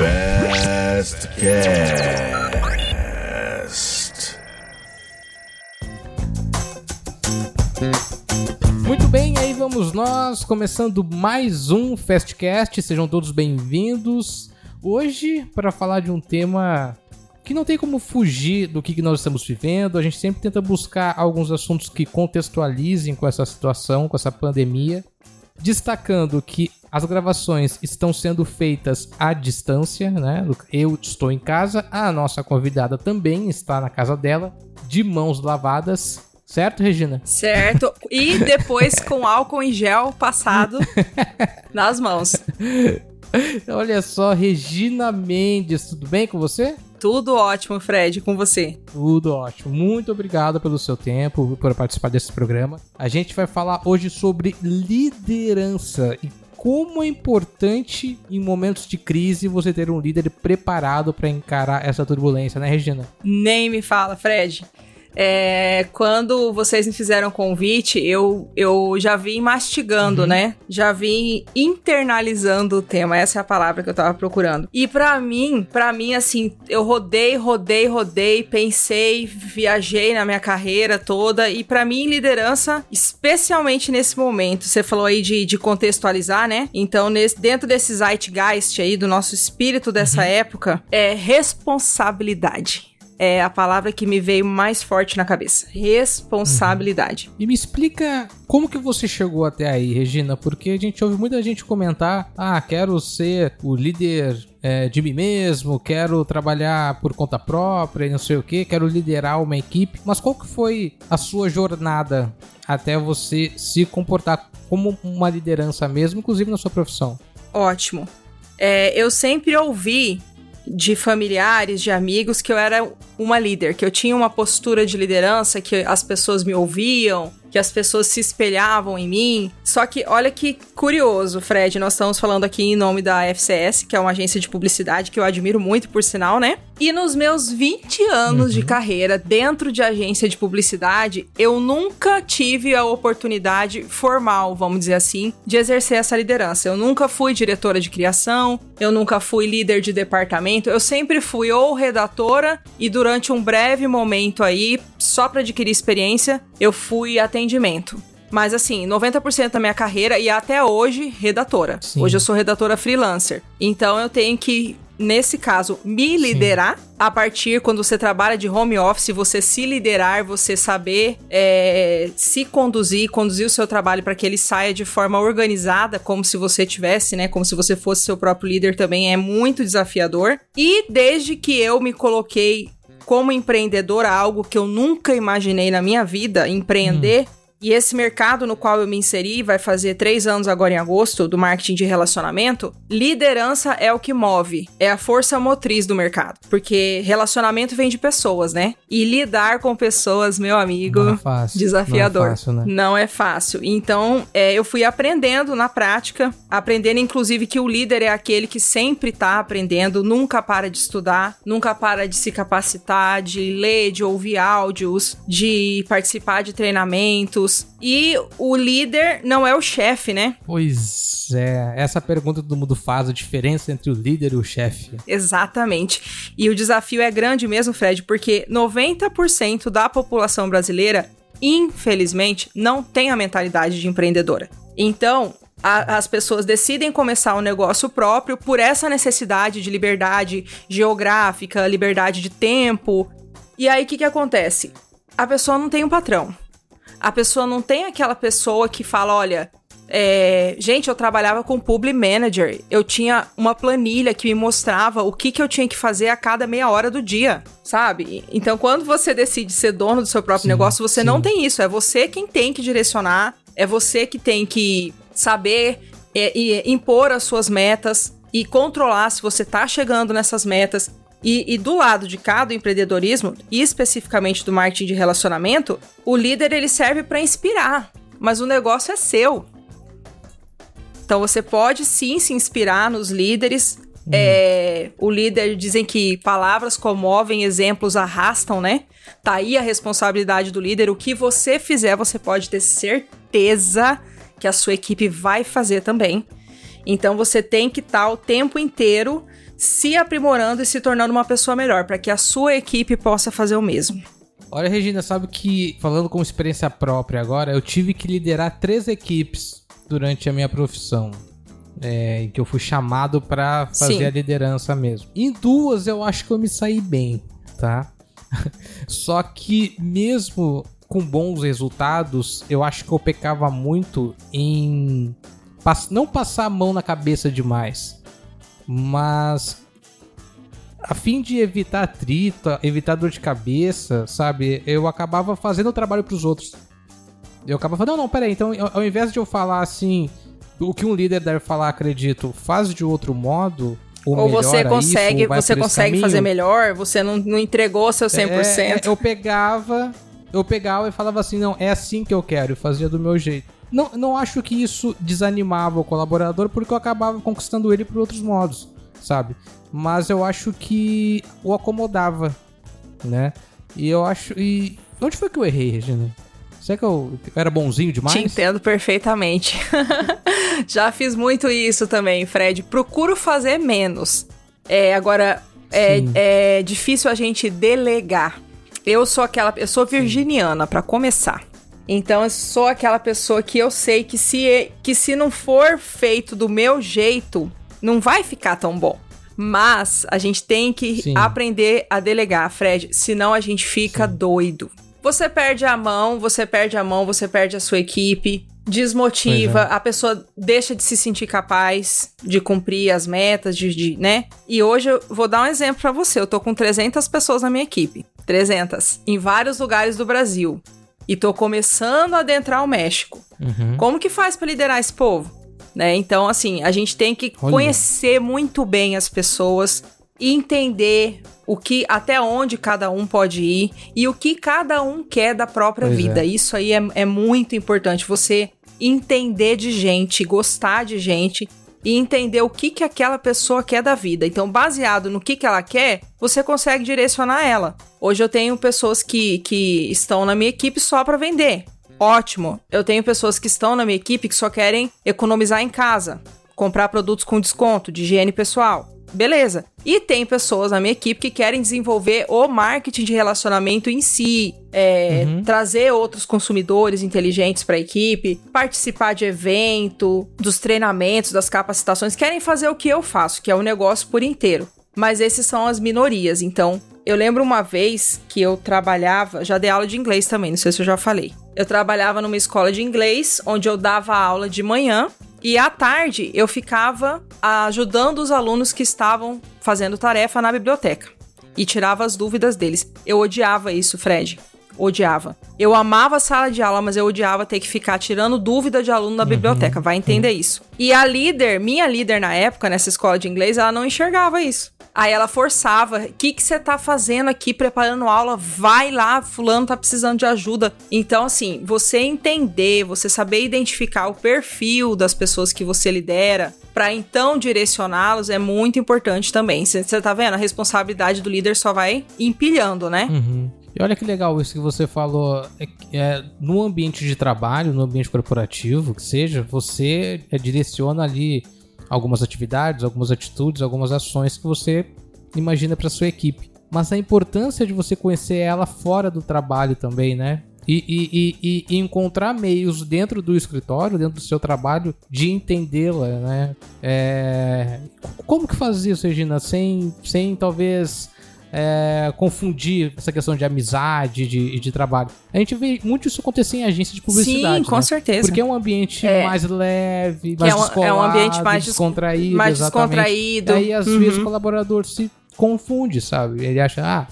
Best Cast. Muito bem, aí vamos nós, começando mais um Fastcast, sejam todos bem-vindos. Hoje, para falar de um tema que não tem como fugir do que nós estamos vivendo, a gente sempre tenta buscar alguns assuntos que contextualizem com essa situação, com essa pandemia, destacando que as gravações estão sendo feitas à distância, né? Eu estou em casa, a nossa convidada também está na casa dela, de mãos lavadas. Certo, Regina? Certo. E depois com álcool em gel passado nas mãos. Olha só, Regina Mendes, tudo bem com você? Tudo ótimo, Fred, com você. Tudo ótimo. Muito obrigado pelo seu tempo, por participar desse programa. A gente vai falar hoje sobre liderança e como é importante em momentos de crise você ter um líder preparado para encarar essa turbulência, né, Regina? Nem me fala, Fred. É, quando vocês me fizeram o convite, eu, eu já vim mastigando, uhum. né? Já vim internalizando o tema. Essa é a palavra que eu tava procurando. E para mim, para mim, assim, eu rodei, rodei, rodei, pensei, viajei na minha carreira toda. E para mim, liderança, especialmente nesse momento, você falou aí de, de contextualizar, né? Então, nesse, dentro desse zeitgeist aí, do nosso espírito dessa uhum. época, é responsabilidade é a palavra que me veio mais forte na cabeça. Responsabilidade. Uhum. E me explica como que você chegou até aí, Regina? Porque a gente ouve muita gente comentar: ah, quero ser o líder é, de mim mesmo, quero trabalhar por conta própria e não sei o que, quero liderar uma equipe. Mas qual que foi a sua jornada até você se comportar como uma liderança mesmo, inclusive na sua profissão? Ótimo. É, eu sempre ouvi de familiares, de amigos, que eu era uma líder, que eu tinha uma postura de liderança, que as pessoas me ouviam, que as pessoas se espelhavam em mim. Só que olha que curioso, Fred, nós estamos falando aqui em nome da FCS, que é uma agência de publicidade que eu admiro muito, por sinal, né? E nos meus 20 anos uhum. de carreira dentro de agência de publicidade, eu nunca tive a oportunidade formal, vamos dizer assim, de exercer essa liderança. Eu nunca fui diretora de criação, eu nunca fui líder de departamento, eu sempre fui ou redatora e durante um breve momento aí, só para adquirir experiência, eu fui atendimento. Mas assim, 90% da minha carreira e até hoje, redatora. Sim. Hoje eu sou redatora freelancer. Então eu tenho que nesse caso, me liderar. Sim. A partir quando você trabalha de home office, você se liderar, você saber é, se conduzir, conduzir o seu trabalho para que ele saia de forma organizada, como se você tivesse, né? Como se você fosse seu próprio líder também é muito desafiador. E desde que eu me coloquei como empreendedora, algo que eu nunca imaginei na minha vida, empreender. Hum. E esse mercado no qual eu me inseri, vai fazer três anos agora em agosto, do marketing de relacionamento, liderança é o que move, é a força motriz do mercado. Porque relacionamento vem de pessoas, né? E lidar com pessoas, meu amigo, não é fácil. desafiador. Não é fácil, né? Não é fácil. Então, é, eu fui aprendendo na prática, aprendendo inclusive que o líder é aquele que sempre tá aprendendo, nunca para de estudar, nunca para de se capacitar, de ler, de ouvir áudios, de participar de treinamentos e o líder não é o chefe, né? Pois é, essa pergunta todo mundo faz, a diferença entre o líder e o chefe. Exatamente. E o desafio é grande mesmo, Fred, porque 90% da população brasileira, infelizmente, não tem a mentalidade de empreendedora. Então, a, as pessoas decidem começar um negócio próprio por essa necessidade de liberdade geográfica, liberdade de tempo. E aí o que, que acontece? A pessoa não tem um patrão a pessoa não tem aquela pessoa que fala, olha, é, gente, eu trabalhava com Public Manager. Eu tinha uma planilha que me mostrava o que, que eu tinha que fazer a cada meia hora do dia, sabe? Então, quando você decide ser dono do seu próprio sim, negócio, você sim. não tem isso. É você quem tem que direcionar, é você que tem que saber e, e impor as suas metas e controlar se você tá chegando nessas metas. E, e, do lado de cada empreendedorismo, e especificamente do marketing de relacionamento, o líder ele serve para inspirar, mas o negócio é seu. Então você pode sim se inspirar nos líderes. Hum. É, o líder dizem que palavras comovem, exemplos arrastam, né? Tá aí a responsabilidade do líder. O que você fizer, você pode ter certeza que a sua equipe vai fazer também. Então você tem que estar tá o tempo inteiro se aprimorando e se tornando uma pessoa melhor, para que a sua equipe possa fazer o mesmo. Olha, Regina, sabe que, falando com experiência própria agora, eu tive que liderar três equipes durante a minha profissão. É, em que eu fui chamado para fazer Sim. a liderança mesmo. Em duas eu acho que eu me saí bem, tá? Só que mesmo com bons resultados, eu acho que eu pecava muito em não passar a mão na cabeça demais, mas a fim de evitar atrito, evitar dor de cabeça, sabe? Eu acabava fazendo o trabalho para os outros. Eu acabava falando, não, não, peraí, então ao invés de eu falar assim, o que um líder deve falar, acredito, faz de outro modo, ou, ou você consegue, isso, ou você consegue fazer melhor, você não, não entregou seu 100%. É, é, eu pegava, eu pegava e falava assim, não, é assim que eu quero, e fazia do meu jeito. Não, não acho que isso desanimava o colaborador, porque eu acabava conquistando ele por outros modos, sabe? Mas eu acho que o acomodava, né? E eu acho. E onde foi que eu errei, Regina? Será que eu era bonzinho demais? Te entendo perfeitamente. Já fiz muito isso também, Fred. Procuro fazer menos. É, agora, é, é, difícil a gente delegar. Eu sou aquela. Eu sou virginiana, para começar. Então eu sou aquela pessoa que eu sei que se, que se não for feito do meu jeito, não vai ficar tão bom. Mas a gente tem que Sim. aprender a delegar, Fred, senão a gente fica Sim. doido. Você perde a mão, você perde a mão, você perde a sua equipe, desmotiva, é. a pessoa deixa de se sentir capaz de cumprir as metas, de, de, né? E hoje eu vou dar um exemplo para você. Eu tô com 300 pessoas na minha equipe. 300. Em vários lugares do Brasil e tô começando a adentrar o México. Uhum. Como que faz para liderar esse povo? Né? Então, assim, a gente tem que Olha. conhecer muito bem as pessoas e entender o que até onde cada um pode ir e o que cada um quer da própria pois vida. É. Isso aí é, é muito importante. Você entender de gente, gostar de gente e entender o que, que aquela pessoa quer da vida. Então, baseado no que, que ela quer, você consegue direcionar ela. Hoje eu tenho pessoas que, que estão na minha equipe só para vender. Ótimo. Eu tenho pessoas que estão na minha equipe que só querem economizar em casa, comprar produtos com desconto de higiene pessoal. Beleza. E tem pessoas na minha equipe que querem desenvolver o marketing de relacionamento em si, é, uhum. trazer outros consumidores inteligentes para a equipe, participar de evento, dos treinamentos, das capacitações, querem fazer o que eu faço, que é o negócio por inteiro. Mas esses são as minorias. Então, eu lembro uma vez que eu trabalhava, já dei aula de inglês também, não sei se eu já falei. Eu trabalhava numa escola de inglês onde eu dava aula de manhã e à tarde eu ficava ajudando os alunos que estavam fazendo tarefa na biblioteca e tirava as dúvidas deles. Eu odiava isso, Fred. Odiava. Eu amava a sala de aula, mas eu odiava ter que ficar tirando dúvida de aluno na uhum, biblioteca. Vai entender uhum. isso. E a líder, minha líder na época, nessa escola de inglês, ela não enxergava isso. Aí ela forçava: o que você tá fazendo aqui preparando aula? Vai lá, fulano tá precisando de ajuda. Então, assim, você entender, você saber identificar o perfil das pessoas que você lidera, para então direcioná-los é muito importante também. Você tá vendo? A responsabilidade do líder só vai empilhando, né? Uhum. E olha que legal isso que você falou. É, é, no ambiente de trabalho, no ambiente corporativo, que seja, você é, direciona ali algumas atividades, algumas atitudes, algumas ações que você imagina para sua equipe. Mas a importância de você conhecer ela fora do trabalho também, né? E, e, e, e encontrar meios dentro do escritório, dentro do seu trabalho, de entendê-la, né? É... Como que faz isso, Regina? Sem, sem talvez é, confundir essa questão de amizade e de, de, trabalho. A gente vê muito isso acontecer em agência de publicidade. Sim, com né? certeza. Porque é um ambiente é. mais leve, mais é um, descolado, é um ambiente mais descontraído. Mais descontraído. Aí às uhum. vezes o colaborador se confunde, sabe? Ele acha, ah,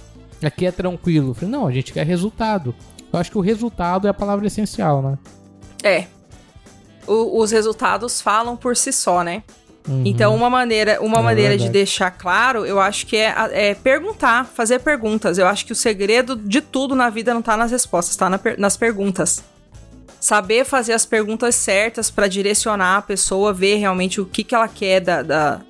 aqui é tranquilo. falei, não, a gente quer resultado. Eu acho que o resultado é a palavra essencial, né? É. O, os resultados falam por si só, né? Uhum. Então, uma maneira, uma é maneira de deixar claro, eu acho que é, é, perguntar, fazer perguntas. Eu acho que o segredo de tudo na vida não tá nas respostas, tá na, nas perguntas. Saber fazer as perguntas certas para direcionar a pessoa, ver realmente o que, que ela quer da, da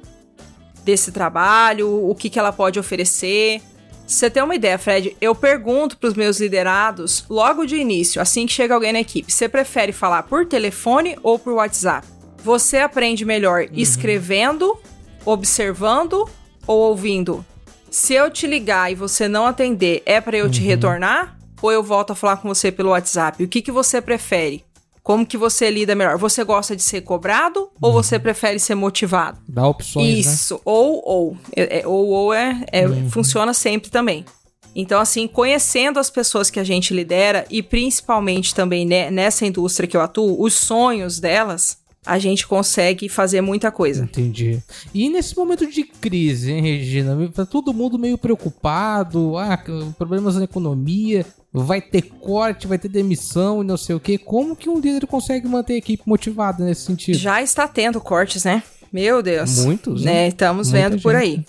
desse trabalho, o que, que ela pode oferecer. você tem uma ideia, Fred, eu pergunto para os meus liderados logo de início, assim que chega alguém na equipe, você prefere falar por telefone ou por WhatsApp? Você aprende melhor uhum. escrevendo, observando ou ouvindo? Se eu te ligar e você não atender, é para eu uhum. te retornar? Ou eu volto a falar com você pelo WhatsApp? O que, que você prefere? Como que você lida melhor? Você gosta de ser cobrado uhum. ou você prefere ser motivado? Dá opções, né? Isso, né? ou, ou. É, é, ou, ou é, é uhum. funciona sempre também. Então, assim, conhecendo as pessoas que a gente lidera e principalmente também né, nessa indústria que eu atuo, os sonhos delas, a gente consegue fazer muita coisa. Entendi. E nesse momento de crise, hein, Regina? Tá todo mundo meio preocupado, ah, problemas na economia, vai ter corte, vai ter demissão e não sei o quê. Como que um líder consegue manter a equipe motivada nesse sentido? Já está tendo cortes, né? Meu Deus. Muitos, né? Estamos Muita vendo gente. por aí.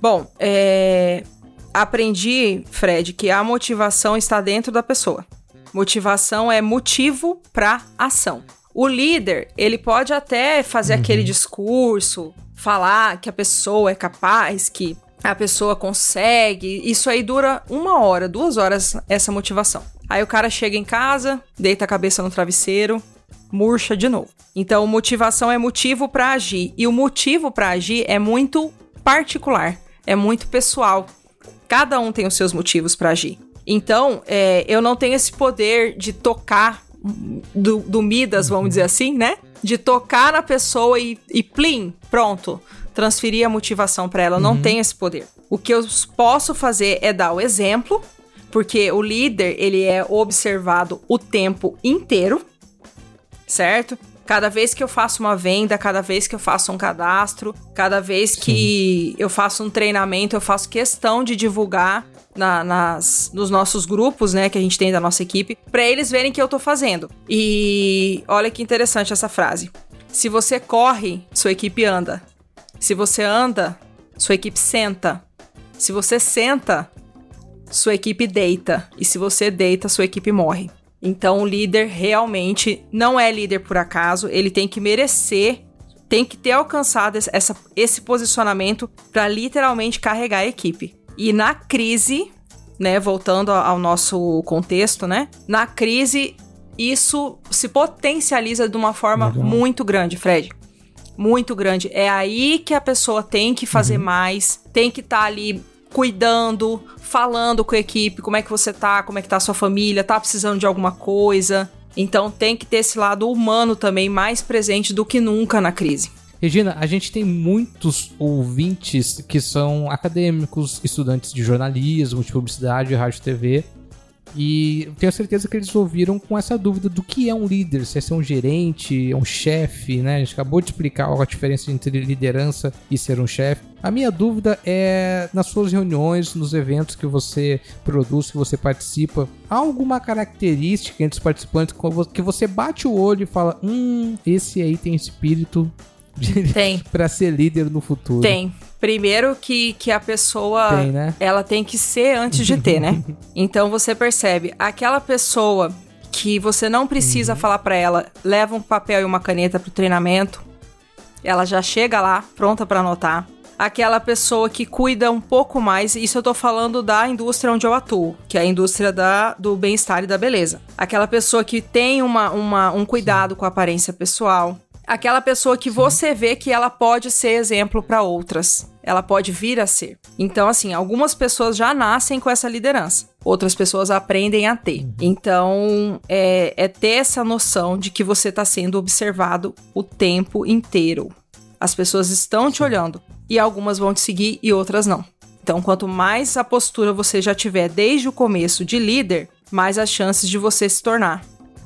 Bom, é... aprendi, Fred, que a motivação está dentro da pessoa. Motivação é motivo para ação. O líder, ele pode até fazer uhum. aquele discurso, falar que a pessoa é capaz, que a pessoa consegue. Isso aí dura uma hora, duas horas essa motivação. Aí o cara chega em casa, deita a cabeça no travesseiro, murcha de novo. Então, motivação é motivo para agir. E o motivo para agir é muito particular, é muito pessoal. Cada um tem os seus motivos para agir. Então, é, eu não tenho esse poder de tocar do, do Midas, vamos dizer assim, né? De tocar na pessoa e, e plim, pronto, transferir a motivação para ela. Uhum. Não tem esse poder. O que eu posso fazer é dar o exemplo, porque o líder, ele é observado o tempo inteiro, certo? Cada vez que eu faço uma venda, cada vez que eu faço um cadastro, cada vez que Sim. eu faço um treinamento, eu faço questão de divulgar na, nas, nos nossos grupos, né, que a gente tem da nossa equipe, para eles verem que eu tô fazendo. E olha que interessante essa frase. Se você corre, sua equipe anda. Se você anda, sua equipe senta. Se você senta, sua equipe deita. E se você deita, sua equipe morre. Então, o líder realmente não é líder por acaso, ele tem que merecer, tem que ter alcançado essa, esse posicionamento para literalmente carregar a equipe. E na crise, né, voltando ao nosso contexto, né? Na crise, isso se potencializa de uma forma Legal. muito grande, Fred. Muito grande. É aí que a pessoa tem que fazer uhum. mais, tem que estar tá ali cuidando, falando com a equipe, como é que você tá, como é que tá a sua família, tá precisando de alguma coisa. Então tem que ter esse lado humano também mais presente do que nunca na crise. Regina, a gente tem muitos ouvintes que são acadêmicos, estudantes de jornalismo, de publicidade, rádio TV. E tenho certeza que eles ouviram com essa dúvida do que é um líder, se é ser um gerente, um chefe, né? A gente acabou de explicar a diferença entre liderança e ser um chefe. A minha dúvida é nas suas reuniões, nos eventos que você produz, que você participa, há alguma característica entre os participantes que você bate o olho e fala: hum, esse aí tem espírito tem. para ser líder no futuro. Tem. Primeiro que, que a pessoa tem, né? ela tem que ser antes de ter, né? Então você percebe, aquela pessoa que você não precisa uhum. falar para ela, leva um papel e uma caneta pro treinamento, ela já chega lá pronta para anotar. Aquela pessoa que cuida um pouco mais, isso eu tô falando da indústria onde eu atuo, que é a indústria da, do bem-estar e da beleza. Aquela pessoa que tem uma, uma um cuidado Sim. com a aparência pessoal, aquela pessoa que você vê que ela pode ser exemplo para outras. Ela pode vir a ser. Então, assim, algumas pessoas já nascem com essa liderança, outras pessoas aprendem a ter. Uhum. Então, é, é ter essa noção de que você está sendo observado o tempo inteiro. As pessoas estão te olhando e algumas vão te seguir e outras não. Então, quanto mais a postura você já tiver desde o começo de líder, mais as chances de você se tornar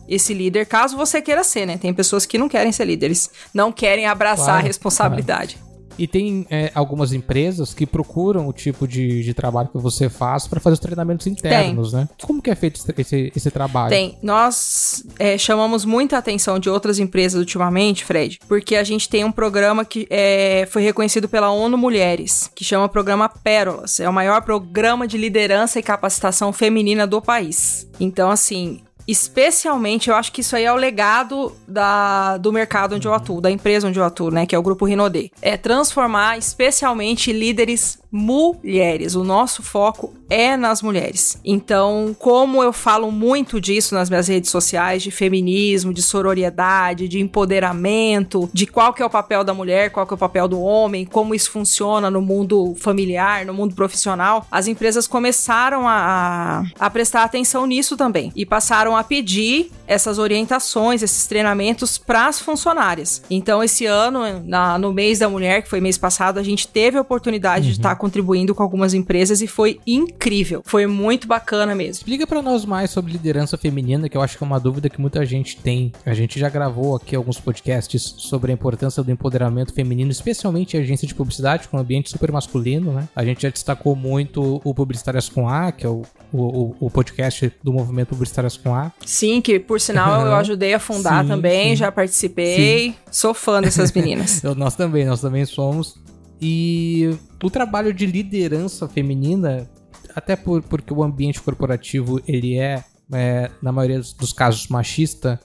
esse líder, caso você queira ser, né? Tem pessoas que não querem ser líderes, não querem abraçar claro, a responsabilidade. Claro. E tem é, algumas empresas que procuram o tipo de, de trabalho que você faz para fazer os treinamentos internos, tem. né? Como que é feito esse, esse trabalho? Tem. Nós é, chamamos muita atenção de outras empresas ultimamente, Fred, porque a gente tem um programa que é, foi reconhecido pela ONU Mulheres, que chama Programa Pérolas. É o maior programa de liderança e capacitação feminina do país. Então, assim, Especialmente, eu acho que isso aí é o legado da, do mercado onde eu atuo, da empresa onde eu atuo, né? Que é o Grupo Rinodê. É transformar especialmente líderes mulheres. O nosso foco é nas mulheres. Então, como eu falo muito disso nas minhas redes sociais, de feminismo, de sororidade, de empoderamento, de qual que é o papel da mulher, qual que é o papel do homem, como isso funciona no mundo familiar, no mundo profissional, as empresas começaram a, a prestar atenção nisso também e passaram a pedir essas orientações, esses treinamentos para as funcionárias. Então, esse ano, na, no mês da mulher, que foi mês passado, a gente teve a oportunidade uhum. de estar tá contribuindo com algumas empresas e foi incrível. Foi muito bacana mesmo. Explica para nós mais sobre liderança feminina, que eu acho que é uma dúvida que muita gente tem. A gente já gravou aqui alguns podcasts sobre a importância do empoderamento feminino, especialmente em agência de publicidade, com um ambiente super masculino, né? A gente já destacou muito o Publicitárias com A, que é o, o, o podcast do movimento Publicitárias com A. Sim, que por sinal eu ajudei a fundar sim, também, sim. já participei. Sim. Sou fã dessas meninas. nós também, nós também somos. E o trabalho de liderança feminina, até por, porque o ambiente corporativo ele é, é na maioria dos casos, machista,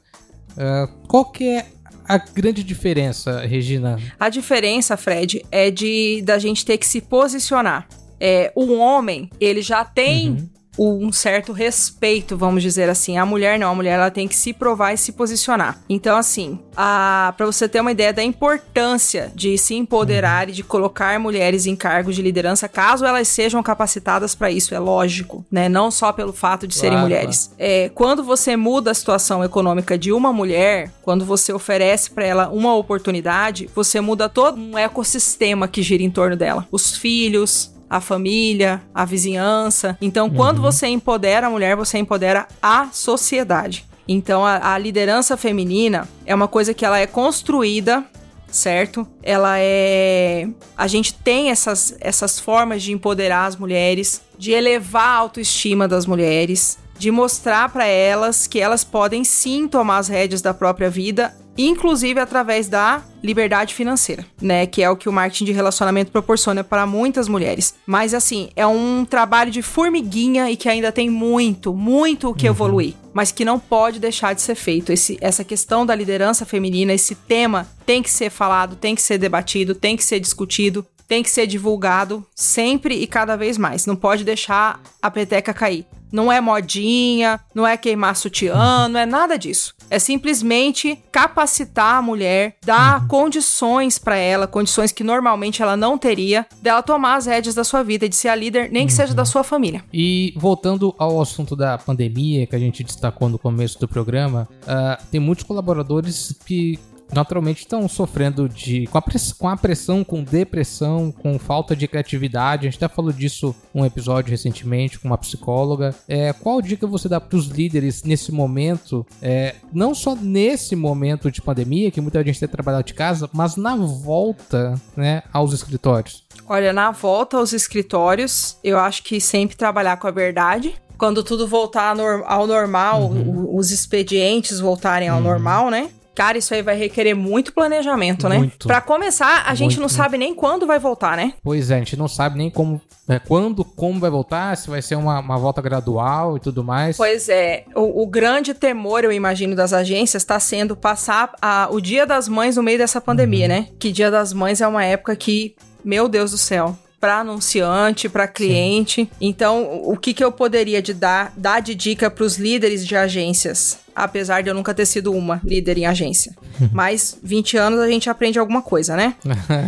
uh, qual que é a grande diferença, Regina? A diferença, Fred, é de da gente ter que se posicionar. É, um homem, ele já tem uhum um certo respeito, vamos dizer assim. A mulher não, a mulher ela tem que se provar e se posicionar. Então, assim, para você ter uma ideia da importância de se empoderar e de colocar mulheres em cargos de liderança, caso elas sejam capacitadas para isso, é lógico, né? Não só pelo fato de claro, serem mulheres. Claro. É, quando você muda a situação econômica de uma mulher, quando você oferece para ela uma oportunidade, você muda todo um ecossistema que gira em torno dela. Os filhos, a família, a vizinhança. Então, quando uhum. você empodera a mulher, você empodera a sociedade. Então, a, a, liderança feminina é uma coisa que ela é construída, certo? Ela é. A gente tem essas, essas formas de empoderar as mulheres, de elevar a autoestima das mulheres, de mostrar para elas que elas podem sim tomar as rédeas da própria vida inclusive através da liberdade financeira, né? Que é o que o marketing de relacionamento proporciona para muitas mulheres. Mas assim, é um trabalho de formiguinha e que ainda tem muito, muito o que uhum. evoluir, mas que não pode deixar de ser feito. Esse, essa questão da liderança feminina, esse tema tem que ser falado, tem que ser debatido, tem que ser discutido, tem que ser divulgado sempre e cada vez mais. Não pode deixar a peteca cair. Não é modinha, não é queimar sutiã, não é nada disso. É simplesmente capacitar a mulher, dar uhum. condições para ela, condições que normalmente ela não teria, dela tomar as rédeas da sua vida, de ser a líder, nem que uhum. seja da sua família. E voltando ao assunto da pandemia que a gente destacou no começo do programa, uh, tem muitos colaboradores que naturalmente estão sofrendo de com a, press, com a pressão, com depressão, com falta de criatividade. A gente até falou disso um episódio recentemente com uma psicóloga. É, qual dica você dá para os líderes nesse momento? É, não só nesse momento de pandemia, que muita gente tem trabalhado de casa, mas na volta né, aos escritórios. Olha, na volta aos escritórios, eu acho que sempre trabalhar com a verdade, quando tudo voltar ao normal, uhum. os expedientes voltarem ao uhum. normal, né? Cara, isso aí vai requerer muito planejamento, né? Muito. Pra começar, a muito, gente não sabe nem quando vai voltar, né? Pois é, a gente não sabe nem como. É, quando, como vai voltar, se vai ser uma, uma volta gradual e tudo mais. Pois é, o, o grande temor, eu imagino, das agências está sendo passar a, o Dia das Mães no meio dessa pandemia, uhum. né? Que Dia das Mães é uma época que, meu Deus do céu, para anunciante, para cliente. Sim. Então, o que, que eu poderia de dar, dar de dica para os líderes de agências? Apesar de eu nunca ter sido uma líder em agência. Mas 20 anos a gente aprende alguma coisa, né?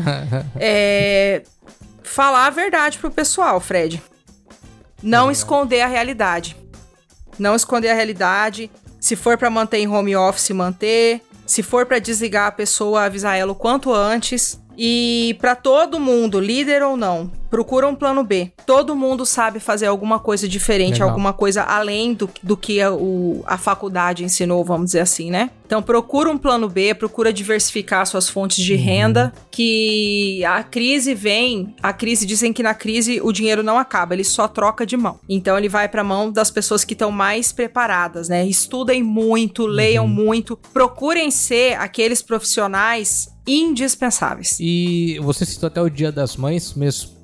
é, falar a verdade pro pessoal, Fred. Não esconder a realidade. Não esconder a realidade. Se for para manter em home office, manter. Se for para desligar a pessoa, avisar ela o quanto antes. E para todo mundo, líder ou não, procura um plano B. Todo mundo sabe fazer alguma coisa diferente, Legal. alguma coisa além do, do que a, o, a faculdade ensinou, vamos dizer assim, né? Então procura um plano B, procura diversificar suas fontes de uhum. renda, que a crise vem, a crise dizem que na crise o dinheiro não acaba, ele só troca de mão. Então ele vai para mão das pessoas que estão mais preparadas, né? Estudem muito, leiam uhum. muito, procurem ser aqueles profissionais indispensáveis. E você citou até o Dia das Mães,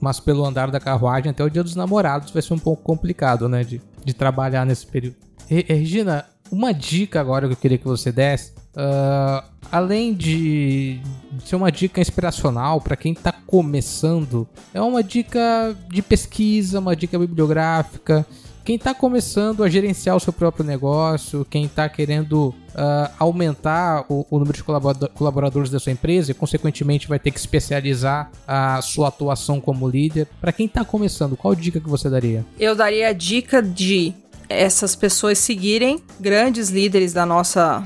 mas pelo andar da carruagem até o Dia dos Namorados vai ser um pouco complicado, né, de, de trabalhar nesse período. Regina, uma dica agora que eu queria que você desse uh, além de ser uma dica inspiracional para quem está começando, é uma dica de pesquisa, uma dica bibliográfica. Quem está começando a gerenciar o seu próprio negócio, quem está querendo uh, aumentar o, o, número de colaboradores da sua empresa e, consequentemente, vai ter que especializar a sua atuação como líder. Para quem está começando, qual dica que você daria? Eu daria a dica de essas pessoas seguirem grandes líderes da nossa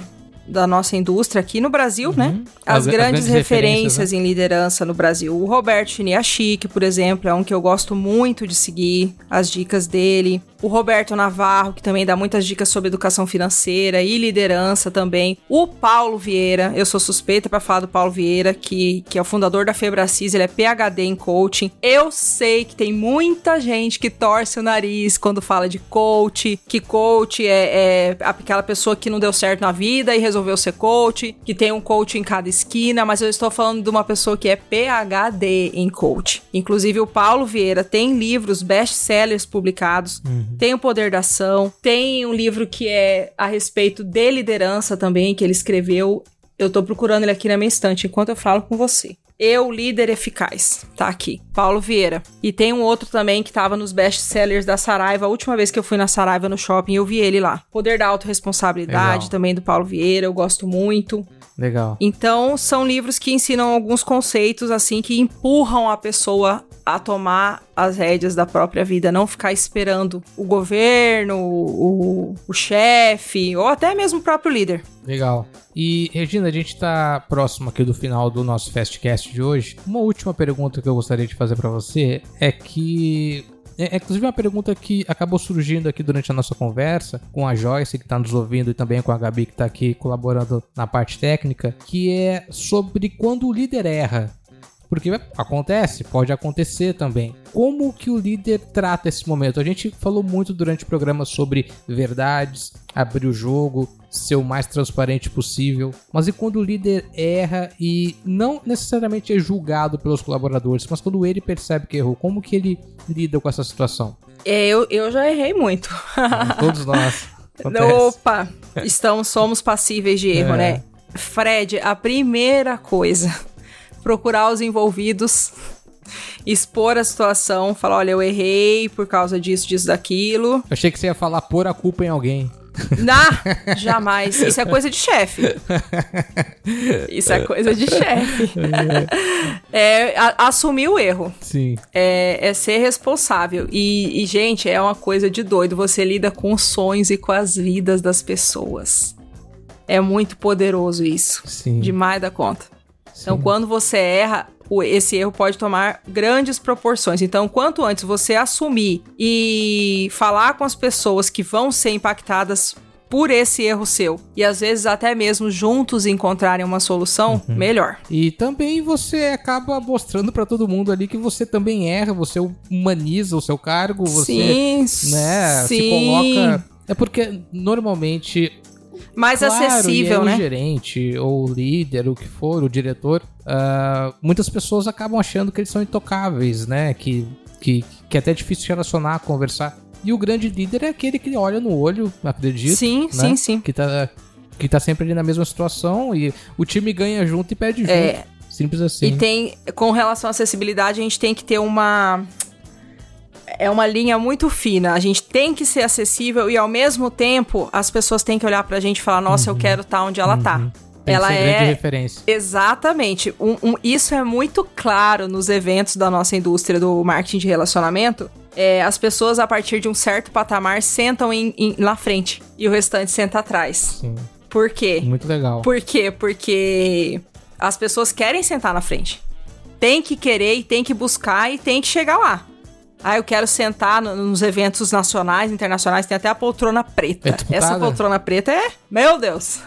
da nossa indústria aqui no Brasil, né? uhum. né? As, as, grandes, grandes referências, referências né? em liderança no Brasil. O Roberto Chiniachik, por exemplo, é um que eu gosto muito de seguir as dicas dele. O Roberto Navarro, que também dá muitas dicas sobre educação financeira e liderança também. O Paulo Vieira, eu sou suspeita para falar do Paulo Vieira, que, que é o fundador da Febracis, ele é PhD em coaching. Eu sei que tem muita gente que torce o nariz quando fala de coach, que coach é, é aquela pessoa que não deu certo na vida e resolveu ser coach, que tem um coach em cada esquina, mas eu estou falando de uma pessoa que é PhD em coach. Inclusive, o Paulo Vieira tem livros best-sellers publicados, uhum. Tem o Poder da Ação, tem um livro que é a respeito de liderança também, que ele escreveu. Eu tô procurando ele aqui na minha estante enquanto eu falo com você. Eu, líder eficaz. Tá aqui. Paulo Vieira. E tem um outro também que tava nos best-sellers da Saraiva. A última vez que eu fui na Saraiva no shopping, eu vi ele lá. Poder da Autoresponsabilidade, Legal. também do Paulo Vieira. Eu gosto muito. Legal. Então, são livros que ensinam alguns conceitos, assim, que empurram a pessoa a tomar as rédeas da própria vida, não ficar esperando o governo, o, o chefe, ou até mesmo o próprio líder. Legal. E, Regina, a gente está próximo aqui do final do nosso Fastcast de hoje. Uma última pergunta que eu gostaria de fazer para você é que é, é, inclusive uma pergunta que acabou surgindo aqui durante a nossa conversa com a Joyce, que está nos ouvindo, e também com a Gabi, que está aqui colaborando na parte técnica, que é sobre quando o líder erra. Porque acontece, pode acontecer também. Como que o líder trata esse momento? A gente falou muito durante o programa sobre verdades, abrir o jogo, ser o mais transparente possível. Mas e quando o líder erra e não necessariamente é julgado pelos colaboradores, mas quando ele percebe que errou, como que ele lida com essa situação? É, eu, eu já errei muito. Todos nós. Acontece. Opa, estamos, somos passíveis de erro, é. né? Fred, a primeira coisa procurar os envolvidos, expor a situação, falar: olha, eu errei por causa disso, disso, daquilo. Eu achei que você ia falar pôr a culpa em alguém. Não, jamais. Isso é coisa de chefe. Isso é coisa de chefe. É, a, assumir o erro. Sim. É, é ser responsável. E, e, gente, é uma coisa de doido. Você lida com os sonhos e com as vidas das pessoas. É muito poderoso isso. Sim. Demais da conta. Então, quando você erra, esse erro pode tomar grandes proporções. Então, quanto antes você assumir e falar com as pessoas que vão ser impactadas por esse erro seu e às vezes até mesmo juntos encontrarem uma solução, uhum. melhor. E também você acaba mostrando para todo mundo ali que você também erra, você humaniza o seu cargo, você sim, né, sim. se coloca é porque normalmente mais claro, acessível, e né? O gerente, ou o líder, o que for, o diretor, uh, muitas pessoas acabam achando que eles são intocáveis, né? Que, que, que é até difícil se relacionar, conversar. E o grande líder é aquele que olha no olho, acredito. Sim, né? sim, sim. Que tá, que tá sempre ali na mesma situação e o time ganha junto e perde junto. É, Simples assim. E tem, com relação à acessibilidade, a gente tem que ter uma é uma linha muito fina. A gente tem que ser acessível e ao mesmo tempo as pessoas têm que olhar pra gente e falar: "Nossa, uhum. eu quero estar tá onde ela tá". uhum. tá. Tem ela é referência. Exatamente. Um, um, isso é muito claro nos eventos da nossa indústria do marketing de relacionamento. É, as pessoas, a partir de um certo patamar, sentam em, em, na frente e o restante senta atrás. Sim. Por quê? Muito legal. Por quê? Porque as pessoas querem sentar na frente. Tem que querer e tem que buscar e tem que chegar lá. Ah, eu quero sentar no, nos eventos nacionais, internacionais, tem até a poltrona preta. É Essa poltrona preta é. Meu Deus!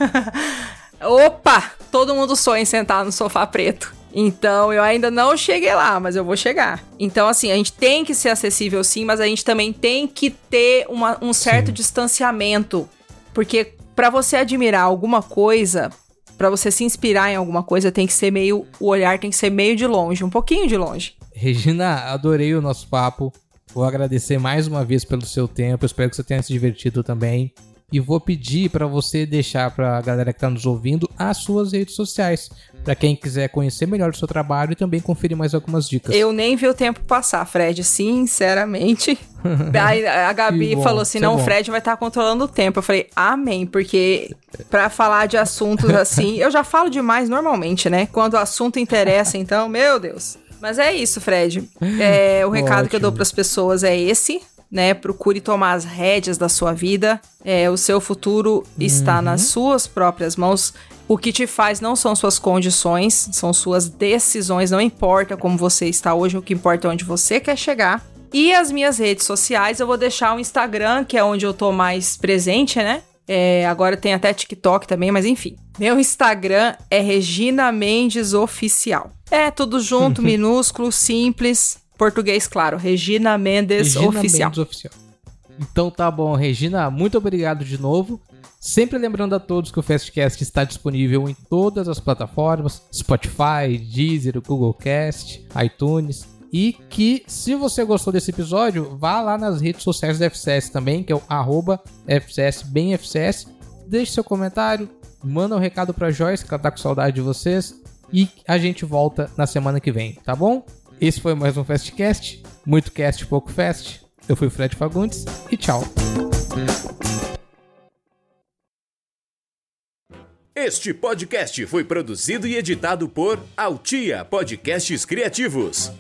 Opa! Todo mundo sonha em sentar no sofá preto. Então, eu ainda não cheguei lá, mas eu vou chegar. Então, assim, a gente tem que ser acessível sim, mas a gente também tem que ter uma, um certo sim. distanciamento. Porque para você admirar alguma coisa, para você se inspirar em alguma coisa, tem que ser meio. O olhar tem que ser meio de longe, um pouquinho de longe. Regina, adorei o nosso papo. Vou agradecer mais uma vez pelo seu tempo. Espero que você tenha se divertido também. e vou pedir para você deixar para a galera que está nos ouvindo as suas redes sociais, para quem quiser conhecer melhor o seu trabalho e também conferir mais algumas dicas. Eu nem vi o tempo passar, Fred, sinceramente. a, a Gabi bom, falou assim: não, é o Fred vai estar tá controlando o tempo. Eu falei, amém, porque para falar de assuntos assim, eu já falo demais normalmente, né? Quando o assunto interessa, então, meu Deus. Mas é isso, Fred. É, o recado Ótimo. que eu dou para as pessoas é esse né? Procure tomar as rédeas da sua vida. É, o seu futuro está uhum. nas suas próprias mãos. O que te faz não são suas condições, são suas decisões. Não importa como você está hoje, o que importa é onde você quer chegar. E as minhas redes sociais, eu vou deixar o Instagram, que é onde eu tô mais presente, né? É, agora tem até TikTok também, mas enfim. Meu Instagram é Regina Mendes Oficial. É tudo junto, minúsculo, simples. Português, claro. Regina Mendes Regina Oficial. Mendes Oficial. Então tá bom, Regina, muito obrigado de novo. Sempre lembrando a todos que o Fastcast está disponível em todas as plataformas: Spotify, Deezer, Google Cast, iTunes. E que, se você gostou desse episódio, vá lá nas redes sociais da FCS também, que é o arroba FCS bem FCS. Deixe seu comentário, manda um recado pra Joyce, que ela tá com saudade de vocês. E a gente volta na semana que vem, tá bom? Esse foi mais um Fastcast. Muito cast, pouco fast. Eu fui o Fred Fagundes e tchau. Este podcast foi produzido e editado por Altia Podcasts Criativos.